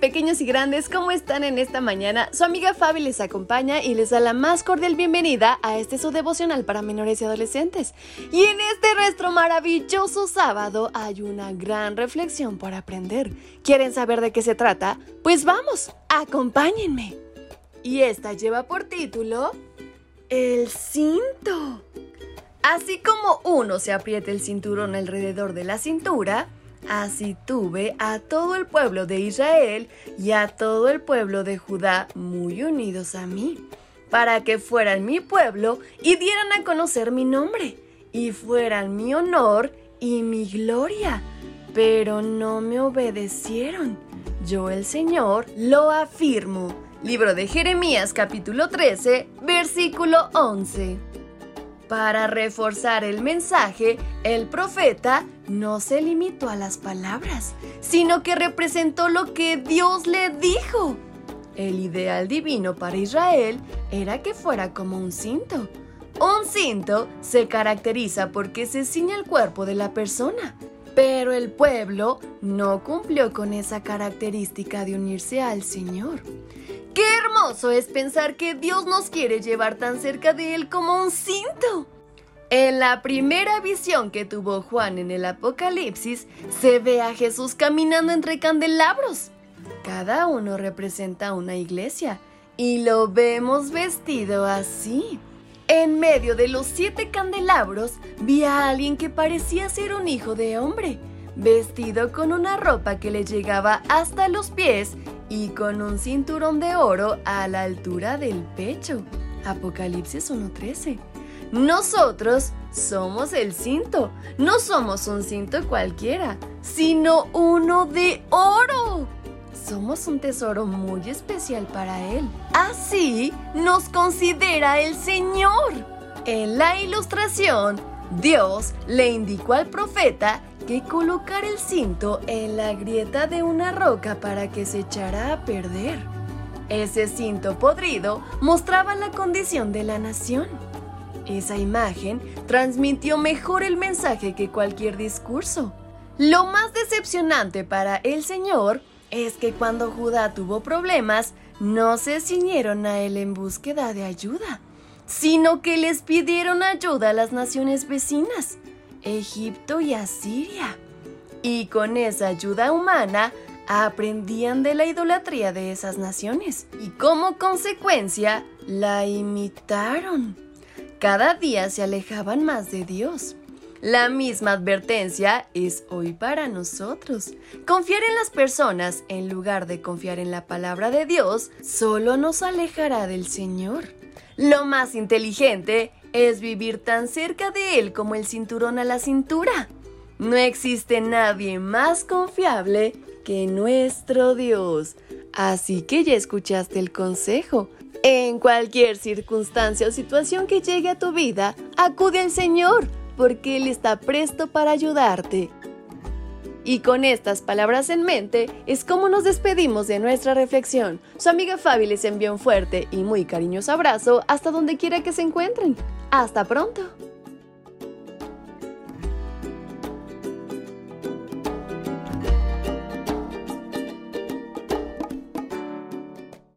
Pequeños y grandes, ¿cómo están en esta mañana? Su amiga Fabi les acompaña y les da la más cordial bienvenida a este su devocional para menores y adolescentes. Y en este nuestro maravilloso sábado hay una gran reflexión por aprender. ¿Quieren saber de qué se trata? Pues vamos, acompáñenme. Y esta lleva por título El cinto. Así como uno se aprieta el cinturón alrededor de la cintura, Así tuve a todo el pueblo de Israel y a todo el pueblo de Judá muy unidos a mí, para que fueran mi pueblo y dieran a conocer mi nombre, y fueran mi honor y mi gloria. Pero no me obedecieron. Yo el Señor lo afirmo. Libro de Jeremías capítulo 13, versículo 11. Para reforzar el mensaje, el profeta no se limitó a las palabras, sino que representó lo que Dios le dijo. El ideal divino para Israel era que fuera como un cinto. Un cinto se caracteriza porque se ciña el cuerpo de la persona, pero el pueblo no cumplió con esa característica de unirse al Señor. Es pensar que Dios nos quiere llevar tan cerca de Él como un cinto. En la primera visión que tuvo Juan en el Apocalipsis, se ve a Jesús caminando entre candelabros. Cada uno representa una iglesia y lo vemos vestido así. En medio de los siete candelabros vi a alguien que parecía ser un hijo de hombre, vestido con una ropa que le llegaba hasta los pies y con un cinturón de oro a la altura del pecho. Apocalipsis 1.13. Nosotros somos el cinto. No somos un cinto cualquiera, sino uno de oro. Somos un tesoro muy especial para Él. Así nos considera el Señor. En la ilustración, Dios le indicó al profeta que colocar el cinto en la grieta de una roca para que se echara a perder. Ese cinto podrido mostraba la condición de la nación. Esa imagen transmitió mejor el mensaje que cualquier discurso. Lo más decepcionante para el Señor es que cuando Judá tuvo problemas, no se ciñeron a él en búsqueda de ayuda, sino que les pidieron ayuda a las naciones vecinas, Egipto y Asiria. Y con esa ayuda humana aprendían de la idolatría de esas naciones y como consecuencia la imitaron cada día se alejaban más de Dios. La misma advertencia es hoy para nosotros. Confiar en las personas en lugar de confiar en la palabra de Dios solo nos alejará del Señor. Lo más inteligente es vivir tan cerca de Él como el cinturón a la cintura. No existe nadie más confiable que nuestro Dios. Así que ya escuchaste el consejo. En cualquier circunstancia o situación que llegue a tu vida, acude al Señor, porque Él está presto para ayudarte. Y con estas palabras en mente es como nos despedimos de nuestra reflexión. Su amiga Fabi les envía un fuerte y muy cariñoso abrazo hasta donde quiera que se encuentren. Hasta pronto.